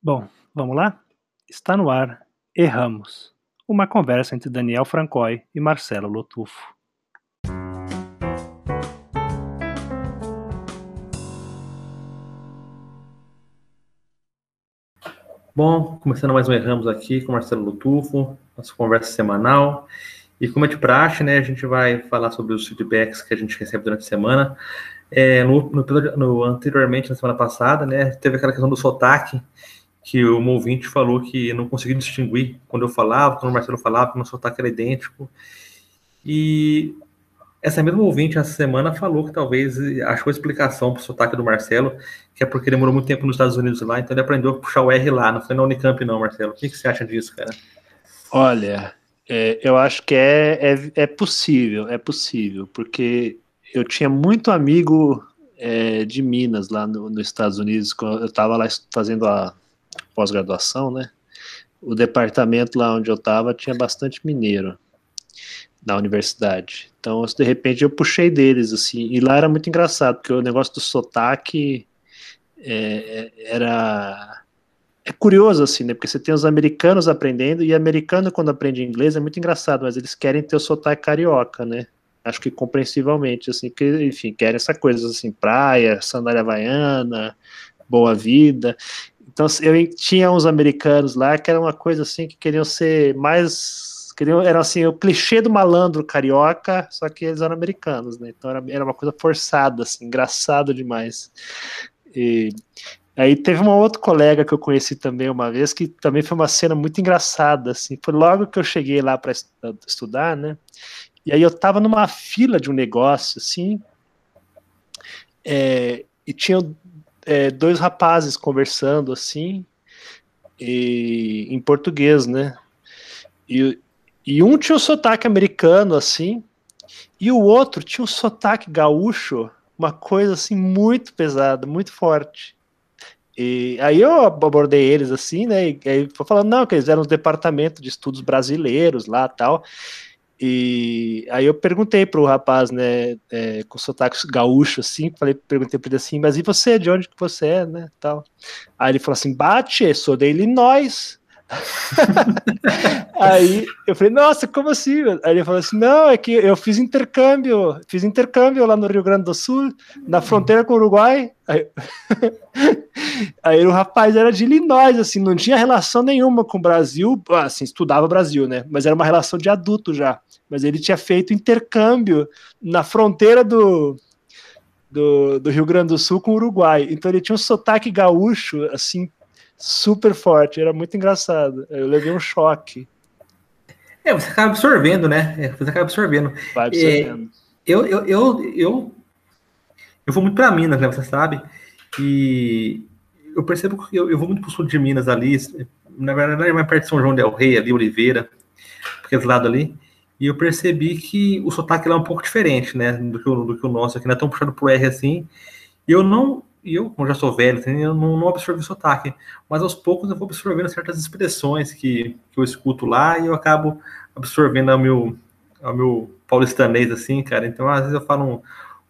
Bom, vamos lá? Está no ar Erramos, uma conversa entre Daniel Francoy e Marcelo Lotufo. Bom, começando mais um Erramos aqui com Marcelo Lotufo, nossa conversa semanal. E como é de praxe, né, a gente vai falar sobre os feedbacks que a gente recebe durante a semana. É, no, no, no, anteriormente, na semana passada, né, teve aquela questão do sotaque, que o ouvinte falou que não conseguia distinguir quando eu falava, quando o Marcelo falava, que o meu sotaque era idêntico. E essa mesma ouvinte, essa semana, falou que talvez achou explicação para o sotaque do Marcelo, que é porque ele demorou muito tempo nos Estados Unidos lá, então ele aprendeu a puxar o R lá, não foi na Unicamp não, Marcelo. O que, que você acha disso, cara? Olha, é, eu acho que é, é, é, possível, é possível, porque eu tinha muito amigo é, de Minas lá no, nos Estados Unidos, quando eu estava lá fazendo a pós-graduação, né? O departamento lá onde eu estava tinha bastante mineiro na universidade. Então, de repente, eu puxei deles, assim, e lá era muito engraçado, porque o negócio do sotaque é, é, era. É curioso, assim, né? Porque você tem os americanos aprendendo, e americano, quando aprende inglês, é muito engraçado, mas eles querem ter o sotaque carioca, né? Acho que compreensivelmente, assim, que, enfim, querem essa coisa, assim, praia, sandália havaiana, boa vida. Então, eu tinha uns americanos lá que era uma coisa, assim, que queriam ser mais queriam, era assim, o clichê do malandro carioca, só que eles eram americanos, né? Então era, era uma coisa forçada, assim, engraçado demais. E aí teve um outro colega que eu conheci também uma vez, que também foi uma cena muito engraçada, assim. Foi logo que eu cheguei lá para estudar, né? E aí eu tava numa fila de um negócio, assim, é, e tinha é, dois rapazes conversando, assim, e, em português, né? E, e um tinha um sotaque americano, assim, e o outro tinha um sotaque gaúcho, uma coisa assim muito pesada, muito forte. E aí eu abordei eles assim, né? E aí foi falando, não, que eles eram um departamento de estudos brasileiros lá tal. E aí eu perguntei pro rapaz, né, é, com sotaque gaúcho, assim, falei, perguntei para ele assim, mas e você, de onde que você é, né, tal. Aí ele falou assim, bate, sou de Illinois. aí eu falei, nossa, como assim? Aí ele falou assim: não, é que eu fiz intercâmbio, fiz intercâmbio lá no Rio Grande do Sul, na fronteira com o Uruguai. Aí, aí o rapaz era de Illinois, assim, não tinha relação nenhuma com o Brasil, assim, estudava Brasil, né? Mas era uma relação de adulto já. Mas ele tinha feito intercâmbio na fronteira do, do, do Rio Grande do Sul com o Uruguai. Então ele tinha um sotaque gaúcho, assim, super forte, era muito engraçado. Eu levei um choque. É, você acaba absorvendo, né? É, você acaba absorvendo. Vai absorvendo. É, eu, eu, eu, eu, eu vou muito para Minas, né? Você sabe. E eu percebo que eu, eu vou muito pro sul de Minas ali. Na verdade, é mais perto de São João del Rei, ali, Oliveira, aquele lado ali. E eu percebi que o sotaque lá é um pouco diferente, né? Do que o, do que o nosso aqui, não é tão puxado pro R assim. E eu não, e eu, como já sou velho, assim, eu não, não absorvo o sotaque, mas aos poucos eu vou absorvendo certas expressões que, que eu escuto lá e eu acabo absorvendo ao meu, ao meu paulistanês, assim, cara. Então, às vezes eu falo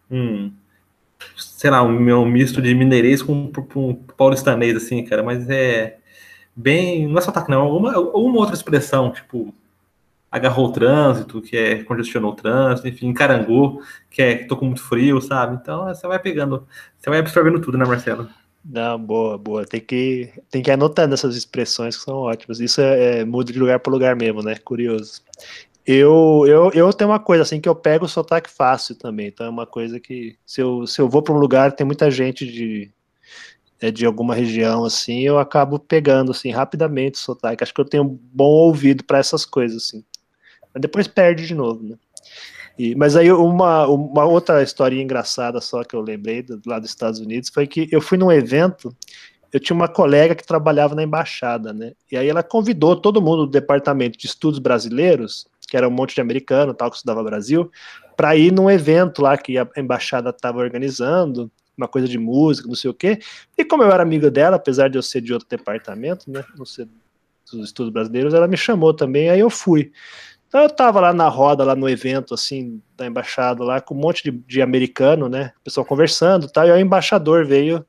um, um sei lá, um, um misto de mineirês com, com, paulistanês, assim, cara, mas é bem, não é sotaque não, uma, uma outra expressão, tipo, agarrou o trânsito, que é congestionou o trânsito, enfim, encarangou, que é tô com muito frio, sabe? Então você vai pegando, você vai absorvendo tudo, né, Marcelo? Não, boa, boa. Tem que, tem que anotando essas expressões que são ótimas. Isso é, é muda de lugar para lugar mesmo, né? Curioso. Eu, eu, eu tenho uma coisa assim que eu pego o sotaque fácil também. Então é uma coisa que se eu, se eu vou para um lugar tem muita gente de, é, de alguma região assim, eu acabo pegando assim rapidamente o sotaque. Acho que eu tenho um bom ouvido para essas coisas assim depois perde de novo, né? E, mas aí uma, uma outra história engraçada só que eu lembrei do, lá dos Estados Unidos foi que eu fui num evento, eu tinha uma colega que trabalhava na embaixada, né? E aí ela convidou todo mundo do departamento de estudos brasileiros, que era um monte de americano, tal que estudava Brasil, para ir num evento lá que a embaixada estava organizando, uma coisa de música, não sei o quê. E como eu era amigo dela, apesar de eu ser de outro departamento, né, não ser dos estudos brasileiros, ela me chamou também, aí eu fui. Então eu tava lá na roda, lá no evento, assim, da embaixada lá, com um monte de, de americano, né? Pessoal conversando e tal, e o embaixador veio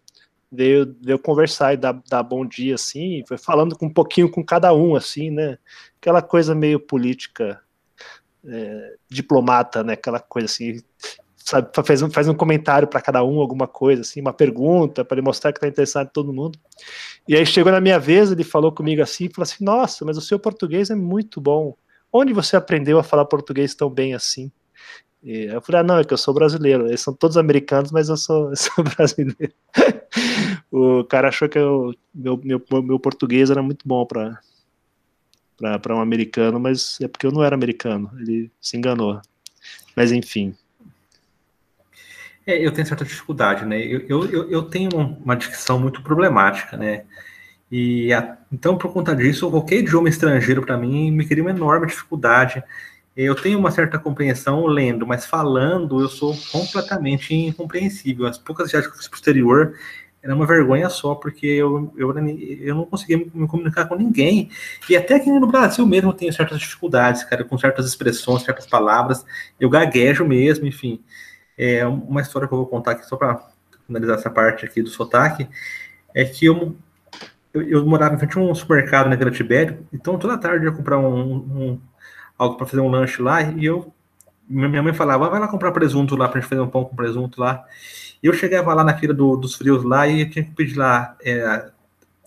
veio, veio conversar e dar, dar bom dia, assim, foi falando com um pouquinho com cada um, assim, né? Aquela coisa meio política, é, diplomata, né? Aquela coisa assim, sabe, faz um, faz um comentário para cada um, alguma coisa, assim, uma pergunta, para ele mostrar que está interessado em todo mundo. E aí chegou na minha vez, ele falou comigo assim, falou assim, nossa, mas o seu português é muito bom. Onde você aprendeu a falar português tão bem assim? E eu falei, ah, não, é que eu sou brasileiro. Eles são todos americanos, mas eu sou, eu sou brasileiro. o cara achou que eu, meu, meu, meu português era muito bom para um americano, mas é porque eu não era americano. Ele se enganou. Mas enfim. É, eu tenho certa dificuldade, né? Eu, eu, eu tenho uma dicção muito problemática, né? E a, então, por conta disso, qualquer idioma estrangeiro para mim me cria uma enorme dificuldade. Eu tenho uma certa compreensão lendo, mas falando eu sou completamente incompreensível. As poucas viagens que eu fiz exterior era uma vergonha só, porque eu, eu, eu não conseguia me comunicar com ninguém. E até aqui no Brasil mesmo eu tenho certas dificuldades, cara, com certas expressões, certas palavras. Eu gaguejo mesmo, enfim. É uma história que eu vou contar aqui só para finalizar essa parte aqui do sotaque. É que eu, eu, eu morava em frente a um supermercado na Vila Tibério, então toda tarde eu ia comprar um, um algo para fazer um lanche lá, e eu minha mãe falava, vai lá comprar presunto lá pra gente fazer um pão com presunto lá. E eu chegava lá na fila do, dos frios lá e tinha que pedir lá é,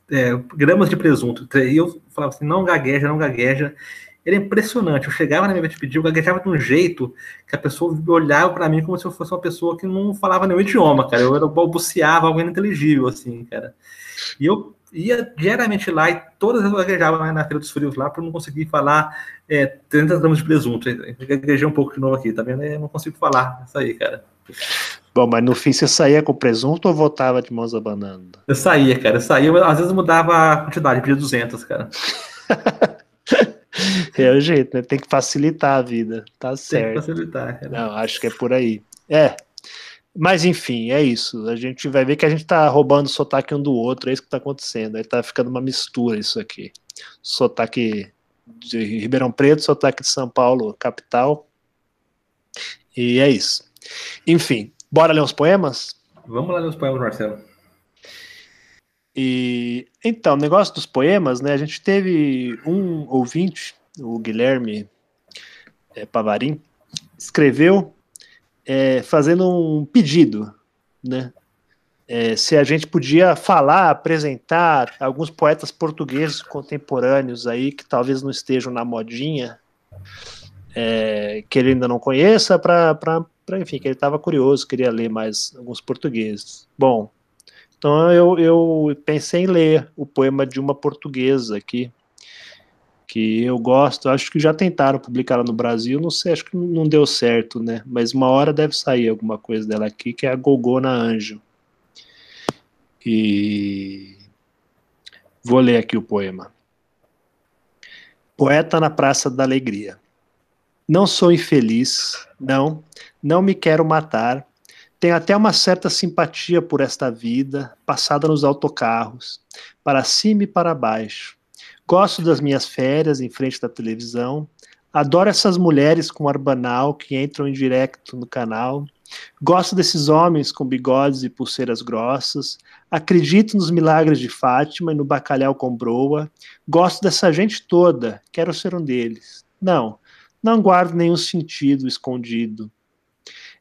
é, gramas de presunto. E eu falava assim, não gagueja, não gagueja. Era impressionante. Eu chegava na minha vez de pedir, eu gaguejava de um jeito que a pessoa olhava para mim como se eu fosse uma pessoa que não falava nenhum idioma, cara. Eu era balbuciava algo ininteligível, assim, cara. E eu ia diariamente lá e todas eu gaguejava lá na Feira dos Frios lá para não conseguir falar é, 30 gramas de presunto. Gaguejei um pouco de novo aqui, tá vendo? Eu não consigo falar isso aí, cara. Bom, mas no fim você saía com presunto ou voltava de mãos abanando? Eu saía, cara. Eu saía, às vezes mudava a quantidade, pedia 200, cara. é o jeito, né? Tem que facilitar a vida. Tá certo. Tem que facilitar, cara. Não, acho que é por aí. É, mas enfim, é isso. A gente vai ver que a gente tá roubando o sotaque um do outro, é isso que tá acontecendo. Aí tá ficando uma mistura isso aqui. Sotaque de Ribeirão Preto, sotaque de São Paulo, capital. E é isso. Enfim, bora ler os poemas? Vamos lá ler os poemas, Marcelo. E então, o negócio dos poemas, né? A gente teve um ouvinte, o Guilherme é, Pavarim, escreveu é, fazendo um pedido, né? É, se a gente podia falar, apresentar alguns poetas portugueses contemporâneos aí que talvez não estejam na modinha, é, que ele ainda não conheça, para enfim, que ele estava curioso, queria ler mais alguns portugueses. Bom, então eu, eu pensei em ler o poema de uma portuguesa aqui, que eu gosto, acho que já tentaram publicar ela no Brasil, não sei, acho que não deu certo, né? Mas uma hora deve sair alguma coisa dela aqui, que é a Gogona Anjo. E vou ler aqui o poema. Poeta na Praça da Alegria. Não sou infeliz, não, não me quero matar. Tenho até uma certa simpatia por esta vida, passada nos autocarros, para cima e para baixo Gosto das minhas férias em frente da televisão. Adoro essas mulheres com arbanal que entram em direto no canal. Gosto desses homens com bigodes e pulseiras grossas. Acredito nos milagres de Fátima e no bacalhau com broa. Gosto dessa gente toda. Quero ser um deles. Não, não guardo nenhum sentido escondido.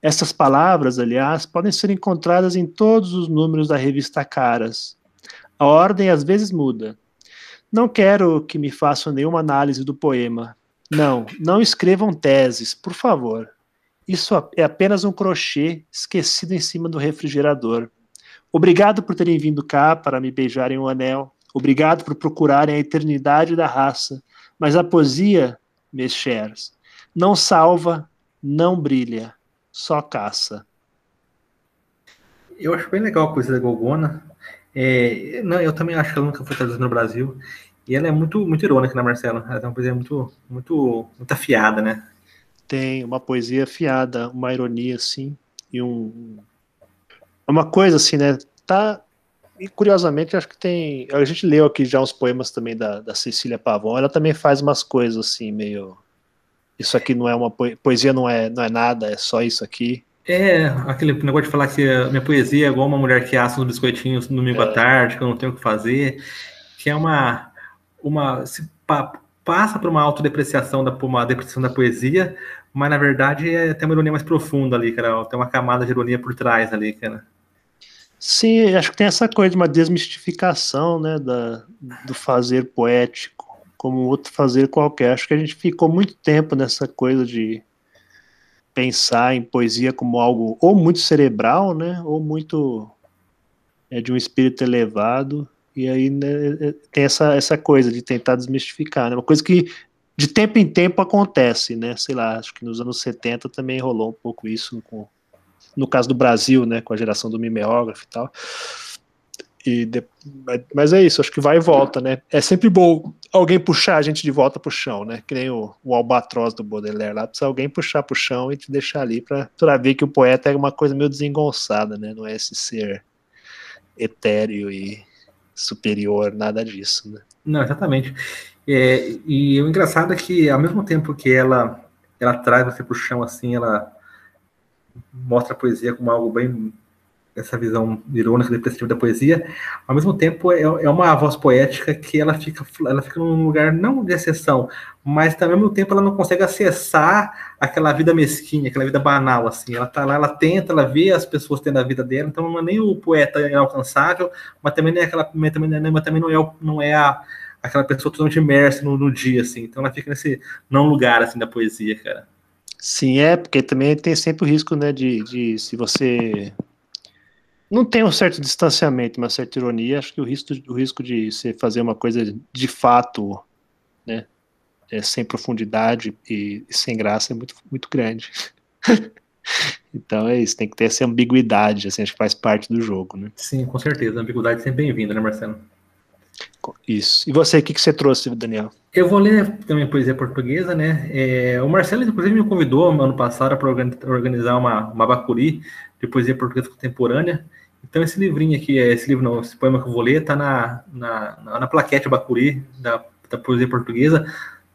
Essas palavras, aliás, podem ser encontradas em todos os números da revista Caras. A ordem às vezes muda, não quero que me façam nenhuma análise do poema. Não, não escrevam teses, por favor. Isso é apenas um crochê esquecido em cima do refrigerador. Obrigado por terem vindo cá para me beijarem o anel. Obrigado por procurarem a eternidade da raça. Mas a poesia, meus chers, não salva, não brilha, só caça. Eu acho bem legal a poesia da Gogona. É, não, eu também acho que ela nunca foi traduzida no Brasil. E ela é muito, muito irônica, né, Marcela? Ela tem uma poesia muito, muito, muito afiada, né? Tem uma poesia afiada, uma ironia, assim, e um. Uma coisa assim, né? Tá. E curiosamente, acho que tem. A gente leu aqui já uns poemas também da, da Cecília Pavon. Ela também faz umas coisas assim, meio. Isso aqui não é uma poesia, não é, não é nada, é só isso aqui. É, aquele negócio de falar que minha poesia é igual uma mulher que assa os biscoitinhos no domingo é. à tarde, que eu não tenho o que fazer, que é uma. uma se pa, passa por uma autodepreciação da uma depreciação da poesia, mas na verdade é, tem uma ironia mais profunda ali, cara. Tem uma camada de ironia por trás ali, cara. Sim, acho que tem essa coisa de uma desmistificação, né, da, do fazer poético, como outro fazer qualquer. Acho que a gente ficou muito tempo nessa coisa de pensar em poesia como algo ou muito cerebral, né, ou muito é, de um espírito elevado, e aí né, é, tem essa, essa coisa de tentar desmistificar, né, uma coisa que de tempo em tempo acontece, né, sei lá, acho que nos anos 70 também rolou um pouco isso, com, no caso do Brasil, né, com a geração do mimeógrafo e tal, e de, mas é isso, acho que vai e volta, né? É sempre bom alguém puxar a gente de volta pro chão, né? Que nem o, o albatroz do Baudelaire lá, precisa alguém puxar pro chão e te deixar ali para ver que o poeta é uma coisa meio desengonçada, né? Não é esse ser etéreo e superior, nada disso, né? Não, exatamente. É, e o engraçado é que ao mesmo tempo que ela ela traz você pro chão assim, ela mostra a poesia como algo bem essa visão irônica depressiva da poesia, ao mesmo tempo é, é uma voz poética que ela fica, ela fica num lugar não de exceção, mas também ao mesmo tempo ela não consegue acessar aquela vida mesquinha, aquela vida banal, assim, ela tá lá, ela tenta, ela vê as pessoas tendo a vida dela, então não é nem o poeta inalcançável, mas também não é aquela, também, mas também não é, não é a, aquela pessoa totalmente imersa no, no dia, assim, então ela fica nesse não lugar, assim, da poesia, cara. Sim, é, porque também tem sempre o risco, né, de, de se você não tem um certo distanciamento, uma certa ironia. Acho que o risco, o risco de você fazer uma coisa de fato, né, é, sem profundidade e, e, sem graça é muito, muito grande. então é isso, tem que ter essa ambiguidade, assim, acho que faz parte do jogo, né? Sim, com certeza. A ambiguidade é sempre bem-vinda, né, Marcelo? Isso. E você, o que, que você trouxe, Daniel? Eu vou ler também poesia portuguesa, né? É, o Marcelo, inclusive, me convidou ano passado para organizar uma, uma bacuri de poesia portuguesa contemporânea. Então, esse livrinho aqui, é, esse livro, não, esse poema que eu vou ler, está na, na, na, plaquete Bacuri, da, da poesia portuguesa.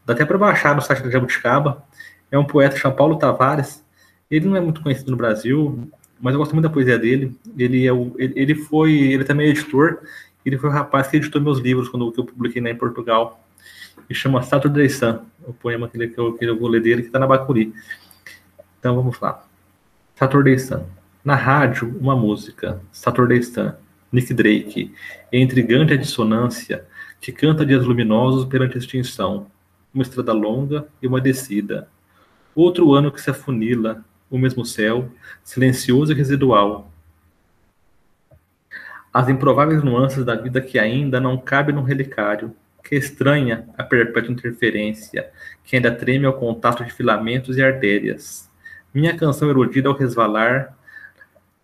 Dá até para baixar no site da Jabuticaba. É um poeta chamado Paulo Tavares. Ele não é muito conhecido no Brasil, mas eu gosto muito da poesia dele. Ele, é o, ele, ele foi, ele também é editor. Ele foi o rapaz que editou meus livros quando eu publiquei né, em Portugal. E chama Saturday Sun, o poema que, ele, que, eu, que eu vou ler dele, que está na Bacuri. Então vamos lá. Saturday Sun. Na rádio, uma música, Saturday Sun, Nick Drake, em intrigante dissonância, que canta dias luminosos perante a extinção, uma estrada longa e uma descida. Outro ano que se afunila, o mesmo céu, silencioso e residual. As improváveis nuances da vida que ainda não cabe num relicário, que estranha a perpétua interferência, que ainda treme ao contato de filamentos e artérias. Minha canção erudida ao resvalar,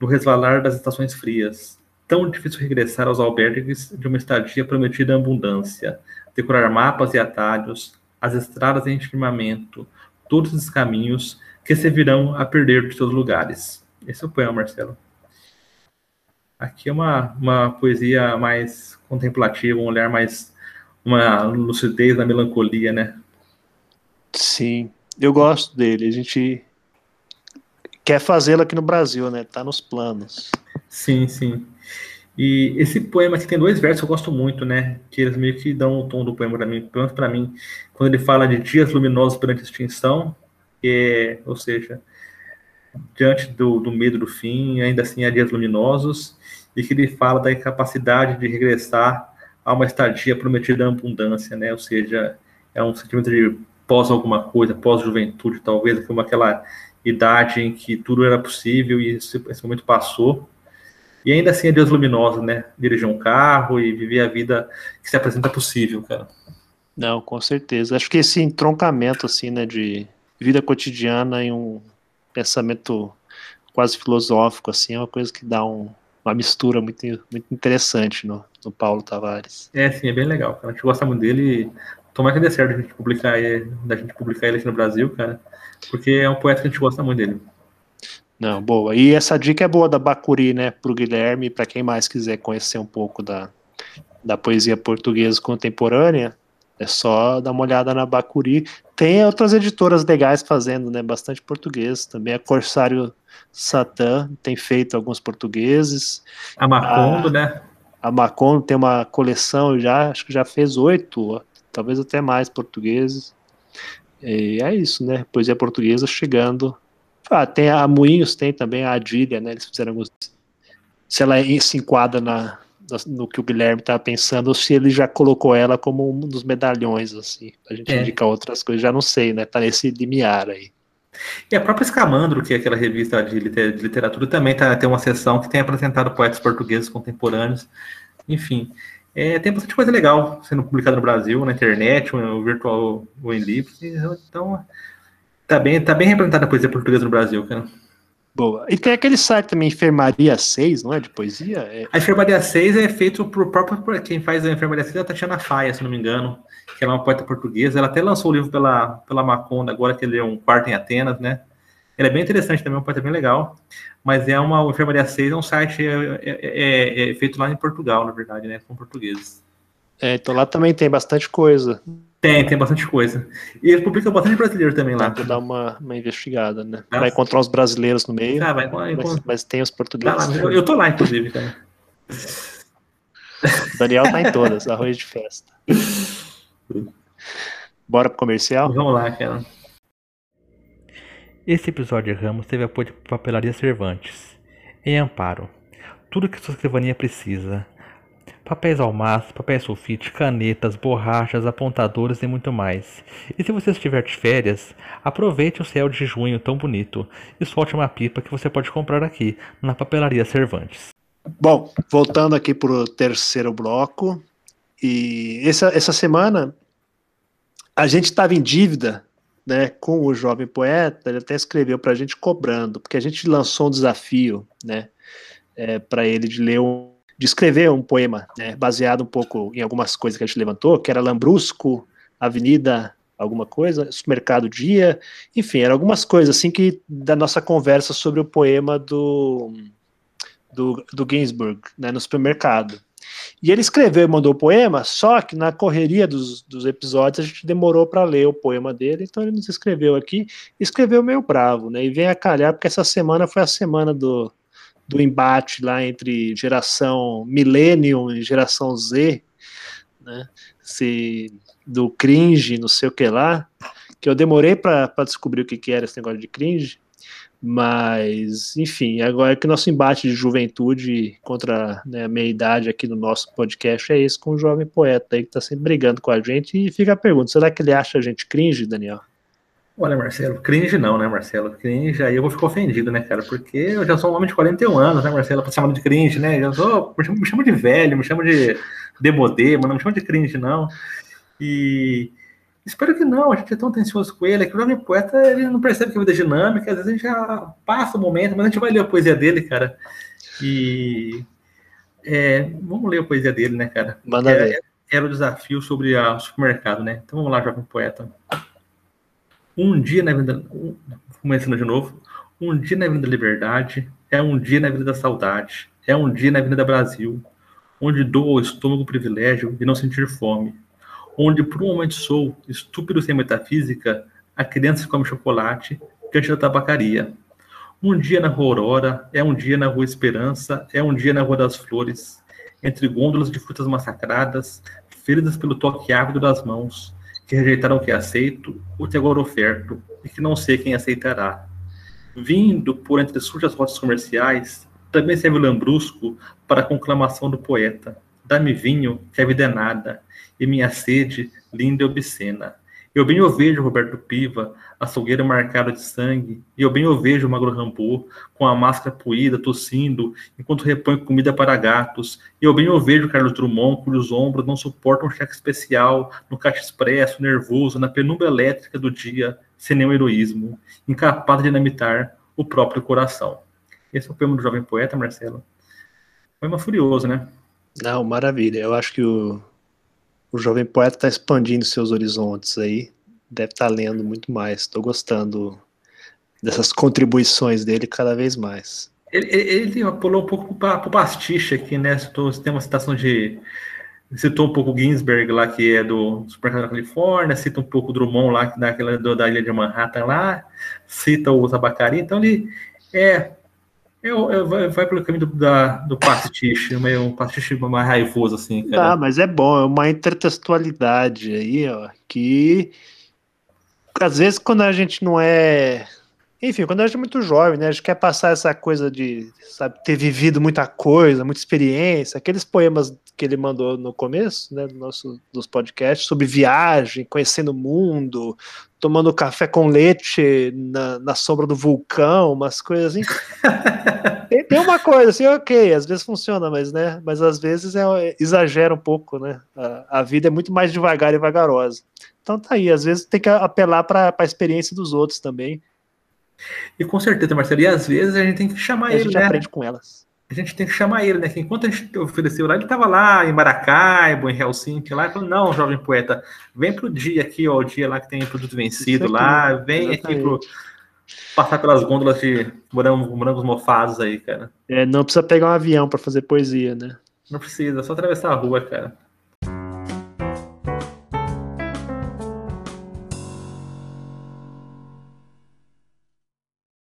no resvalar das estações frias. Tão difícil regressar aos albergues de uma estadia prometida em abundância, decorar mapas e atalhos, as estradas em firmamento, todos os caminhos que se virão a perder de seus lugares. Esse é o poema, Marcelo. Aqui é uma, uma poesia mais contemplativa, um olhar mais. uma lucidez na melancolia, né? Sim, eu gosto dele. A gente quer fazê-lo aqui no Brasil, né? Tá nos planos. Sim, sim. E esse poema aqui tem dois versos que eu gosto muito, né? Que eles meio que dão o tom do poema para mim, pelo menos para mim, quando ele fala de dias luminosos perante a extinção, é, ou seja, diante do, do medo do fim, ainda assim há dias luminosos, e que ele fala da incapacidade de regressar a uma estadia prometida em abundância, né? Ou seja, é um sentimento de pós alguma coisa, pós-juventude, talvez, como aquela idade em que tudo era possível e esse, esse momento passou. E ainda assim é Deus luminoso, né? Dirigir um carro e viver a vida que se apresenta possível, cara. Não, com certeza. Acho que esse entroncamento, assim, né, de vida cotidiana em um pensamento quase filosófico, assim, é uma coisa que dá um, uma mistura muito, muito interessante no, no Paulo Tavares. É, sim, é bem legal. A gente gosta muito dele. Tomara que dê certo a gente publicar, da gente publicar ele aqui no Brasil, cara. Porque é um poeta que a gente gosta muito dele. Não, boa. E essa dica é boa da Bacuri, né, pro Guilherme, para quem mais quiser conhecer um pouco da, da poesia portuguesa contemporânea, é só dar uma olhada na Bacuri. tem outras editoras legais fazendo, né? Bastante português também. A Corsário Satã tem feito alguns portugueses. A Macondo, a, né? A Macondo tem uma coleção já, acho que já fez oito, talvez até mais portugueses. E é isso, né? Poesia portuguesa chegando. Ah, tem a Moinhos, tem também a Adília, né? Eles fizeram alguns. Se ela se enquadra na, no que o Guilherme estava pensando, ou se ele já colocou ela como um dos medalhões, assim, a gente é. indicar outras coisas, já não sei, né? Tá nesse limiar aí. E a própria Escamandro, que é aquela revista de, literatura, também tá, tem uma seção que tem apresentado poetas portugueses contemporâneos. Enfim, é, tem bastante coisa legal sendo publicada no Brasil, na internet, ou virtual ou em livros. Então, tá bem, tá bem representada a poesia portuguesa no Brasil, cara. Boa. E tem aquele site também, Enfermaria 6, não é? De poesia? É... A Enfermaria 6 é feito por próprio. Por quem faz a Enfermaria 6 é a Tatiana Faia, se não me engano, que ela é uma poeta portuguesa. Ela até lançou o livro pela, pela Maconda, agora que ele é um quarto em Atenas, né? Ele é bem interessante também, é um poeta bem legal. Mas é uma. O Enfermaria 6 é um site é, é, é, é feito lá em Portugal, na verdade, né? Com portugueses. É, então lá também tem bastante coisa. Tem, tem bastante coisa. E ele publica bastante brasileiro também lá. Dá pra dar uma, uma investigada, né? Vai encontrar os brasileiros no meio. Ah, vai, vai, mas, mas, tem os portugueses. Tá eu, eu, tô lá, inclusive, cara. Daniel tá em todas, arroz de festa. Bora pro comercial? Vamos lá, cara. Esse episódio de Ramos teve apoio de Papelaria Cervantes. Em Amparo. Tudo que sua escrivania precisa papéis almaço, papéis sulfite, canetas, borrachas, apontadores e muito mais. E se você estiver de férias, aproveite o céu de junho tão bonito e solte uma pipa que você pode comprar aqui na Papelaria Cervantes. Bom, voltando aqui para o terceiro bloco, e essa, essa semana a gente estava em dívida né, com o jovem poeta, ele até escreveu para a gente cobrando, porque a gente lançou um desafio né, é, para ele de ler um de escrever um poema, né, baseado um pouco em algumas coisas que a gente levantou, que era Lambrusco, Avenida alguma coisa, Supermercado Dia, enfim, eram algumas coisas assim que da nossa conversa sobre o poema do do, do Ginsburg, né, no supermercado. E ele escreveu e mandou o poema, só que na correria dos, dos episódios a gente demorou para ler o poema dele, então ele nos escreveu aqui, escreveu meio bravo, né? E vem a calhar, porque essa semana foi a semana do, do embate lá entre geração Millennium e geração Z, né? Se, do cringe, não sei o que lá, que eu demorei para descobrir o que, que era esse negócio de cringe, mas, enfim, agora é que o nosso embate de juventude contra né, a meia idade aqui no nosso podcast é esse com o jovem poeta aí que está sempre brigando com a gente. E fica a pergunta: será que ele acha a gente cringe, Daniel? Olha, Marcelo, cringe não, né, Marcelo? Cringe, aí eu vou ficar ofendido, né, cara? Porque eu já sou um homem de 41 anos, né, Marcelo? Pra chamar de cringe, né? Eu sou, me chamo, me chamo de velho, me chamo de demodê, mas não me chamo de cringe, não. E espero que não, a gente é tão tensioso com ele, é que o jovem poeta, ele não percebe que a vida é dinâmica, às vezes a gente já passa o momento, mas a gente vai ler a poesia dele, cara. E é, vamos ler a poesia dele, né, cara? Manda é, ver. Era o desafio sobre a, o supermercado, né? Então vamos lá, jovem poeta. Um dia na vida. Começando de novo. Um dia na vida da liberdade é um dia na vida da saudade. É um dia na vida da Brasil, onde dou ao estômago o privilégio de não sentir fome. Onde por um momento sou, estúpido sem metafísica, a criança come chocolate diante da tabacaria. Um dia na Rua Aurora, é um dia na Rua Esperança, é um dia na Rua das Flores, entre gôndolas de frutas massacradas, feridas pelo toque ávido das mãos, que rejeitaram o que aceito, o que agora oferto, e que não sei quem aceitará. Vindo por entre sujas rotas comerciais, também serve o lambrusco para a conclamação do poeta. Dá-me vinho, que a vida é nada, e minha sede, linda e obscena. Eu bem o vejo Roberto Piva, açougueiro marcado de sangue, e eu bem o vejo Magro Rambo, com a máscara poída, tossindo, enquanto repõe comida para gatos, e eu bem o vejo Carlos Drummond, cujos ombros não suportam um cheque especial, no caixa expresso, nervoso, na penumbra elétrica do dia, sem nenhum heroísmo, incapaz de dinamitar o próprio coração. Esse é o poema do jovem poeta, Marcelo. Poema furioso, né? Não, maravilha. Eu acho que o, o jovem poeta está expandindo seus horizontes aí, deve estar tá lendo muito mais. Estou gostando dessas contribuições dele cada vez mais. Ele, ele pulou um pouco para o pastiche aqui, né? Tem uma citação de, citou um pouco o Ginsberg lá, que é do Supermercado da Califórnia, cita um pouco o Drummond lá, daquela do, da ilha de Manhattan lá, cita o Tabacari, então ele é, é, é vai, vai, pelo caminho do, da, do pastiche, meio um pastiche mais raivoso, assim. Cara. Ah, mas é bom, é uma intertextualidade aí, ó, que às vezes quando a gente não é enfim, quando a gente é muito jovem, né, a gente quer passar essa coisa de, sabe, ter vivido muita coisa, muita experiência, aqueles poemas que ele mandou no começo, né, do nosso, dos podcasts, sobre viagem, conhecendo o mundo, tomando café com leite na, na sombra do vulcão, umas coisas assim. tem, tem, uma coisa assim, ok, às vezes funciona, mas, né, mas às vezes é, exagera um pouco, né, a, a vida é muito mais devagar e vagarosa. Então tá aí, às vezes tem que apelar para a experiência dos outros também, e com certeza, Marcelo, e às vezes a gente tem que chamar ele, né? A gente aprende com elas. A gente tem que chamar ele, né? Que enquanto a gente ofereceu lá, ele estava lá em Maracaibo, em Helsinki, lá, e falou, não, jovem poeta, vem pro dia aqui, ó, o dia lá que tem produto vencido lá, vem exatamente. aqui pro passar pelas gôndolas de morangos, morangos mofados aí, cara. É, não precisa pegar um avião para fazer poesia, né? Não precisa, é só atravessar a rua, cara.